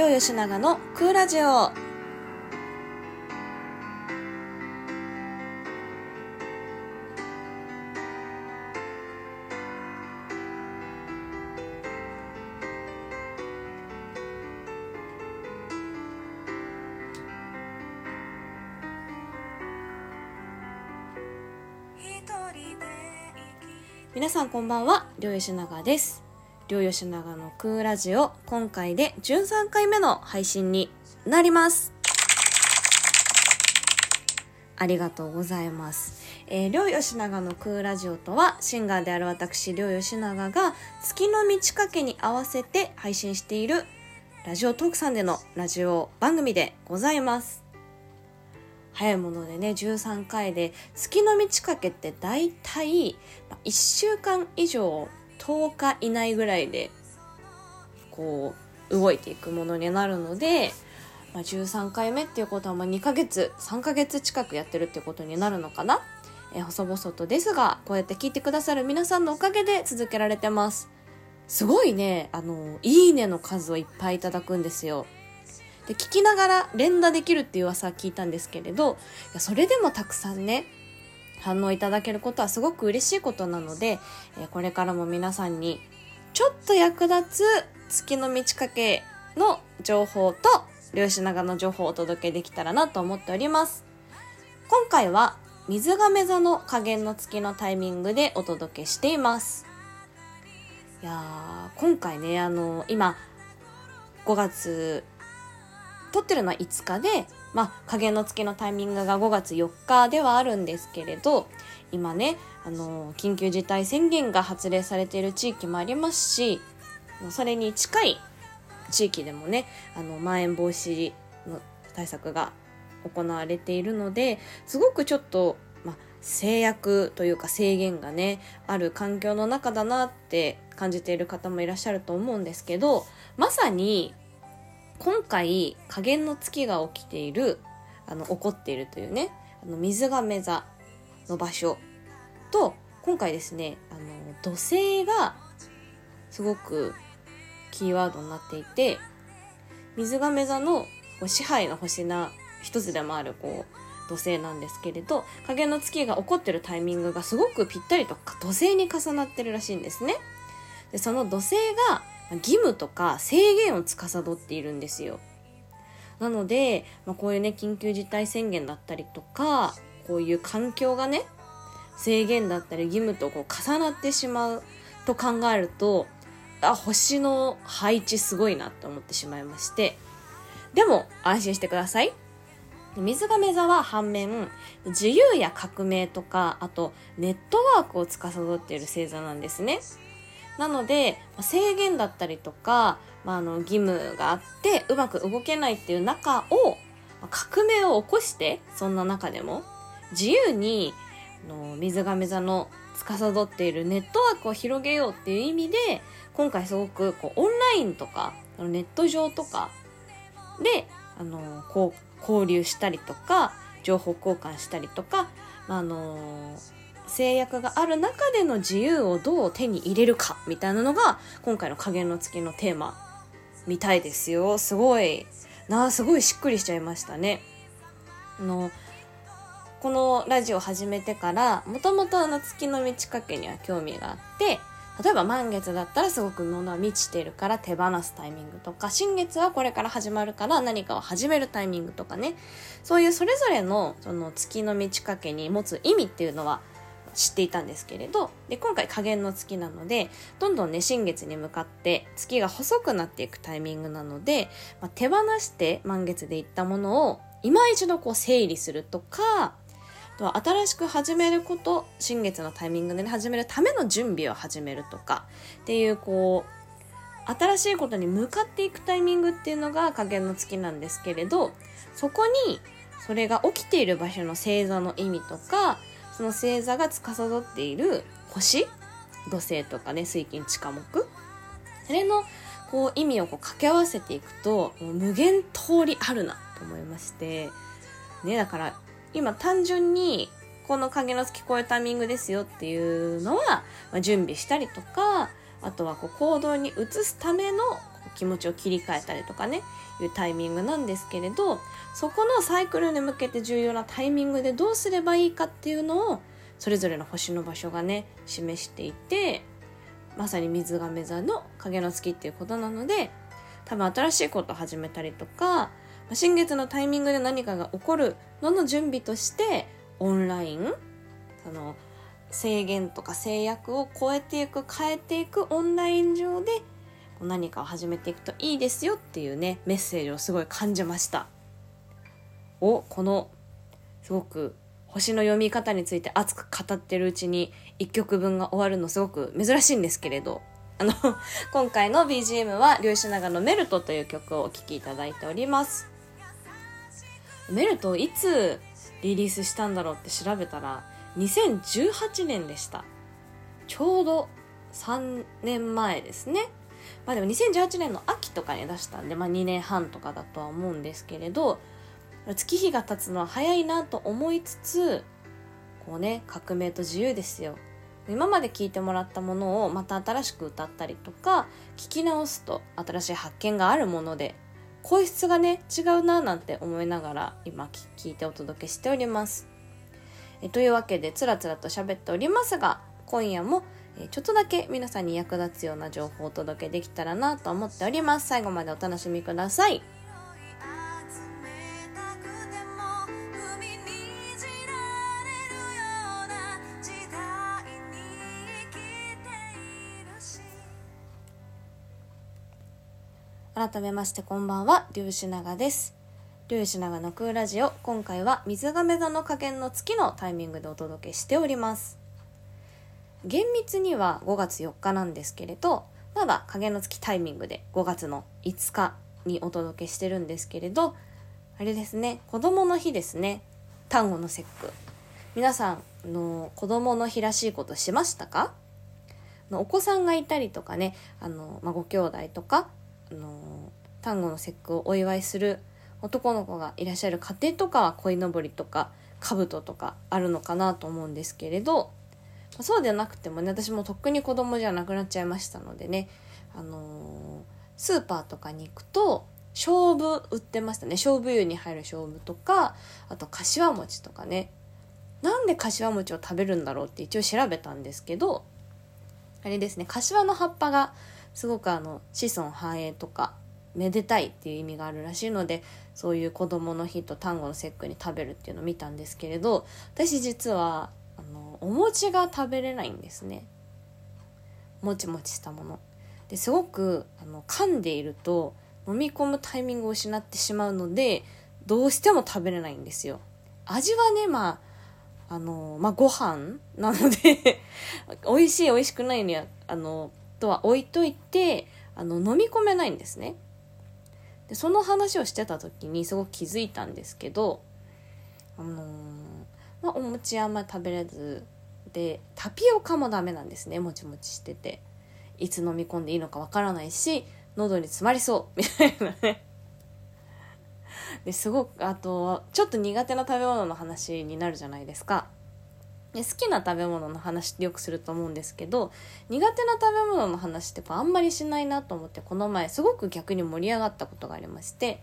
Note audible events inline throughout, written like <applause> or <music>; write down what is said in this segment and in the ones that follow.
両吉永のクーラジオ。皆さんこんばんは。両吉永です両吉永のクーラジオ今回で13回目の配信になりますありがとうございます。えー、両吉永のクーラジオとは、シンガーである私、両吉永がが月の満ち欠けに合わせて配信しているラジオトークさんでのラジオ番組でございます。早いものでね、13回で、月の満ち欠けって大体、1週間以上、10日以内ぐらいで、こう、動いていくものになるので、まあ、13回目っていうことはま2ヶ月3ヶ月近くやってるっていうことになるのかな、えー細々とですがこうやって聞いてくださる皆さんのおかげで続けられてます。すごいね。あのいいねの数をいっぱいいただくんですよ。で聞きながら連打できるっていう噂は聞いたんですけれどいやそれでもたくさんね反応いただけることはすごく嬉しいことなので、えこれからも皆さんにちょっと役立つ月の満ち欠けの情報と漁師長の情報をお届けできたらなと思っております。今回は水亀座の加減の月のタイミングでお届けしています。いやー、今回ね、あの、今、5月、撮ってるのは5日で、まあ、加減の月のタイミングが5月4日ではあるんですけれど、今ね、あの、緊急事態宣言が発令されている地域もありますし、それに近い地域でもねあのまん延防止の対策が行われているのですごくちょっと、まあ、制約というか制限がねある環境の中だなって感じている方もいらっしゃると思うんですけどまさに今回加減の月が起きているあの起こっているというねあの水亀座の場所と今回ですねあの土星がすごくキーワードになっていて水亀座のこう支配の星な一つでもあるこう土星なんですけれど影の月が起こってるタイミングがすごくぴったりと土星に重なってるらしいんですね。でその土星が義務とか制限を司っているんですよ。なので、まあ、こういうね緊急事態宣言だったりとかこういう環境がね制限だったり義務とこう重なってしまうと考えるとあ星の配置すごいなと思ってしまいまして。でも安心してください。水亀座は反面自由や革命とかあとネットワークを司っている星座なんですね。なので制限だったりとか、まあ、あの義務があってうまく動けないっていう中を革命を起こしてそんな中でも自由にあの水亀座の司っているネットワークを広げようっていう意味で今回すごくこうオンラインとかネット上とかであのこう交流したりとか情報交換したりとか、まああの制約がある中での自由をどう手に入れるかみたいなのが今回の加減の月のテーマ。みたいですよ。すごい。なあすごいしっくりしちゃいましたね。あのこのラジオ始めてからもともとあの月の満ち欠けには興味があって例えば満月だったらすごく物は満ちてるから手放すタイミングとか新月はこれから始まるから何かを始めるタイミングとかね。そういうそれぞれのその月の満ち欠けに持つ意味っていうのは知っていたんですけれどで今回加減の月なのでどんどんね新月に向かって月が細くなっていくタイミングなので、まあ、手放して満月でいったものを今一度こう整理するとかと新しく始めること新月のタイミングで、ね、始めるための準備を始めるとかっていうこう新しいことに向かっていくタイミングっていうのが加減の月なんですけれどそこにそれが起きている場所の星座の意味とかその星座が司っている星土星とかね水金地下木。それのこう意味をこう掛け合わせていくと無限通りあるなと思いまして。ねだから今単純にこの影の月こういうタイミングですよっていうのは、まあ、準備したりとかあとはこう行動に移すための気持ちを切り替えたりとかねいうタイミングなんですけれどそこのサイクルに向けて重要なタイミングでどうすればいいかっていうのをそれぞれの星の場所がね示していてまさに水亀座の影の月っていうことなので多分新しいことを始めたりとか新月のタイミングで何かが起こるのの準備としてオンラインその制限とか制約を超えていく変えていくオンライン上で何かを始めていくといいですよっていうねメッセージをすごい感じました。おこのすごく星の読み方について熱く語ってるうちに1曲分が終わるのすごく珍しいんですけれどあの <laughs> 今回の BGM は漁師長のメルトという曲をお聴きいただいております。メルトいつリリースしたんだろうって調べたら2018年でした。ちょうど3年前ですね。まあでも2018年の秋とかに出したんで、まあ2年半とかだとは思うんですけれど月日が経つのは早いなと思いつつこうね革命と自由ですよ。今まで聴いてもらったものをまた新しく歌ったりとか聞き直すと新しい発見があるもので声質がね違うななんて思いながら今聞いてお届けしております。えというわけでつらつらと喋っておりますが今夜もちょっとだけ皆さんに役立つような情報をお届けできたらなと思っております最後までお楽しみください改めましてこんばんは、粒子長です。粒子長のクーラジオ、今回は水亀座の加減の月のタイミングでお届けしております。厳密には5月4日なんですけれど、まだ影の月タイミングで5月の5日にお届けしてるんですけれど、あれですね、子供の日ですね。単語の節句。皆さんの子供の日らしいことしましたか？お子さんがいたりとかね、あの、まあ、ご兄弟とか、あの端午の節句をお祝いする男の子がいらっしゃる家庭とかは鯉のぼりとか兜とかあるのかなと思うんですけれどそうでなくてもね私もとっくに子供じゃなくなっちゃいましたのでね、あのー、スーパーとかに行くと勝負売ってましたね。勝負湯に入る勝負とかあと柏餅とかね。なんで柏餅を食べるんだろうって一応調べたんですけどあれですね。柏の葉っぱがすごくあの子孫繁栄とかめでたいっていう意味があるらしいのでそういう子供の日と端午の節句に食べるっていうのを見たんですけれど私実はあのお餅が食べれないんですね。もちもちしたもの。ですごくあの噛んでいると飲み込むタイミングを失ってしまうのでどうしても食べれないんですよ。味はねまああのまあご飯なので <laughs> 美味しい美味しくないにはあのとは置いといてあの飲み込めないんですね。でその話をしてた時にすごく気づいたんですけどあのー、まあ、お餅あんまり食べれずでタピオカもダメなんですねもちもちしてて。いつ飲み込んでいいのかわからないし喉に詰まりそう <laughs> みたいなね。ですごくあとちょっと苦手な食べ物の話になるじゃないですか。好きな食べ物の話ってよくすると思うんですけど苦手な食べ物の話ってあんまりしないなと思ってこの前すごく逆に盛り上がったことがありまして。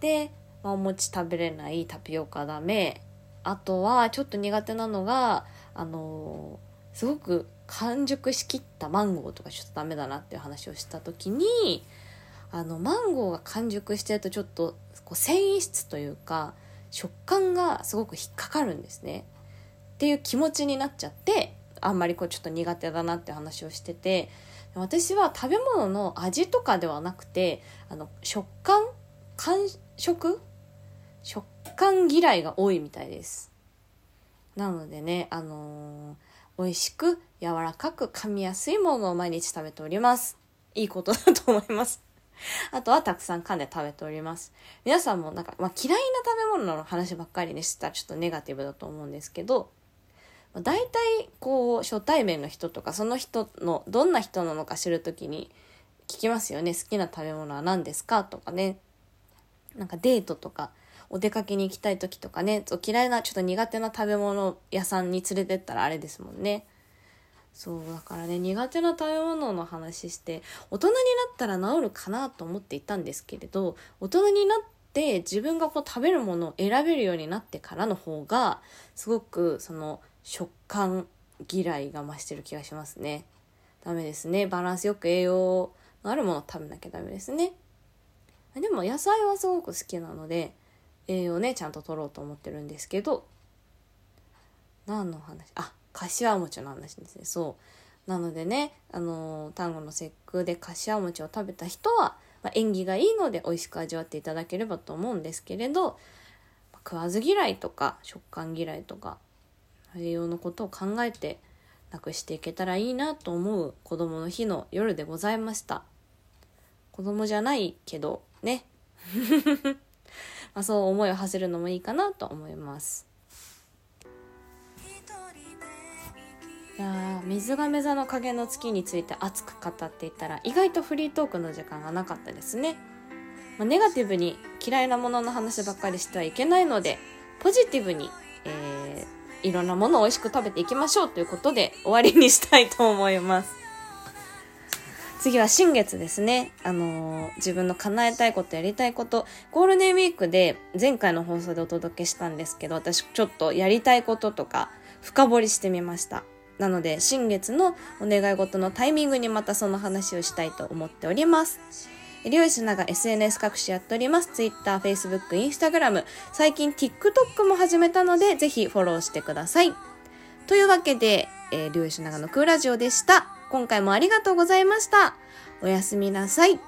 で、まあ、お餅食べれないタピオカダメあとはちょっと苦手なのがあのー、すごく完熟しきったマンゴーとかちょっとダメだなっていう話をした時にあのマンゴーが完熟してるとちょっとこう繊維質というか食感がすごく引っかかるんですね。っていう気持ちになっちゃってあんまりこうちょっと苦手だなって話をしてて私は食べ物の味とかではなくてあの食感感触？食感嫌いが多いみたいです。なのでねあのー、美味しく柔らかく噛みやすいものを毎日食べております。いいことだと思います。あとはたくさん噛んで食べております。皆さんもなんか、まあ、嫌いな食べ物の話ばっかりにしたらちょっとネガティブだと思うんですけど、大体こう初対面の人とかその人のどんな人なのか知る時に聞きますよね。好きな食べ物は何ですか？とかね。なんかデートとかお出かけに行きたい時とかね嫌いなちょっと苦手な食べ物屋さんに連れてったらあれですもんね。そうだからね苦手な食べ物の話して大人になったら治るかなと思っていたんですけれど大人になって自分がこう食べるものを選べるようになってからの方がすごくその食感嫌いが増してる気がしますね。ダメですね。バランスよく栄養のあるものを食べなきゃダメですね。でも野菜はすごく好きなので栄養ねちゃんと取ろうと思ってるんですけど何の話？あ柏餅の話ですね。そう。なのでねあの端午の節句で柏餅を食べた人は、まあ、縁起がいいので美味しく味わっていただければと思うんですけれど、食わず嫌いとか食感嫌いとか栄養のことを考えてなくしていけたらいいなと思う子供の日の夜でございました。子供じゃないけどね。<laughs> まあそう思いを馳せるのもいいかなと思います。いや水亀座の影の月について熱く語っていたら意外とフリートークの時間がなかったですね、まあ、ネガティブに嫌いなものの話ばっかりしてはいけないのでポジティブに、えー、いろんなものを美味しく食べていきましょうということで終わりにしたいと思います。次は新月ですね。あのー、自分の叶えたいこと、やりたいこと、ゴールデンウィークで前回の放送でお届けしたんですけど、私ちょっとやりたいこととか深掘りしてみました。なので、新月のお願い事のタイミングにまたその話をしたいと思っております。りょうしなが SNS 各種やっております。Twitter、Facebook、Instagram。最近 TikTok も始めたので、ぜひフォローしてください。というわけで、えー、りょうしながのクーラジオでした。今回もありがとうございました。おやすみなさい。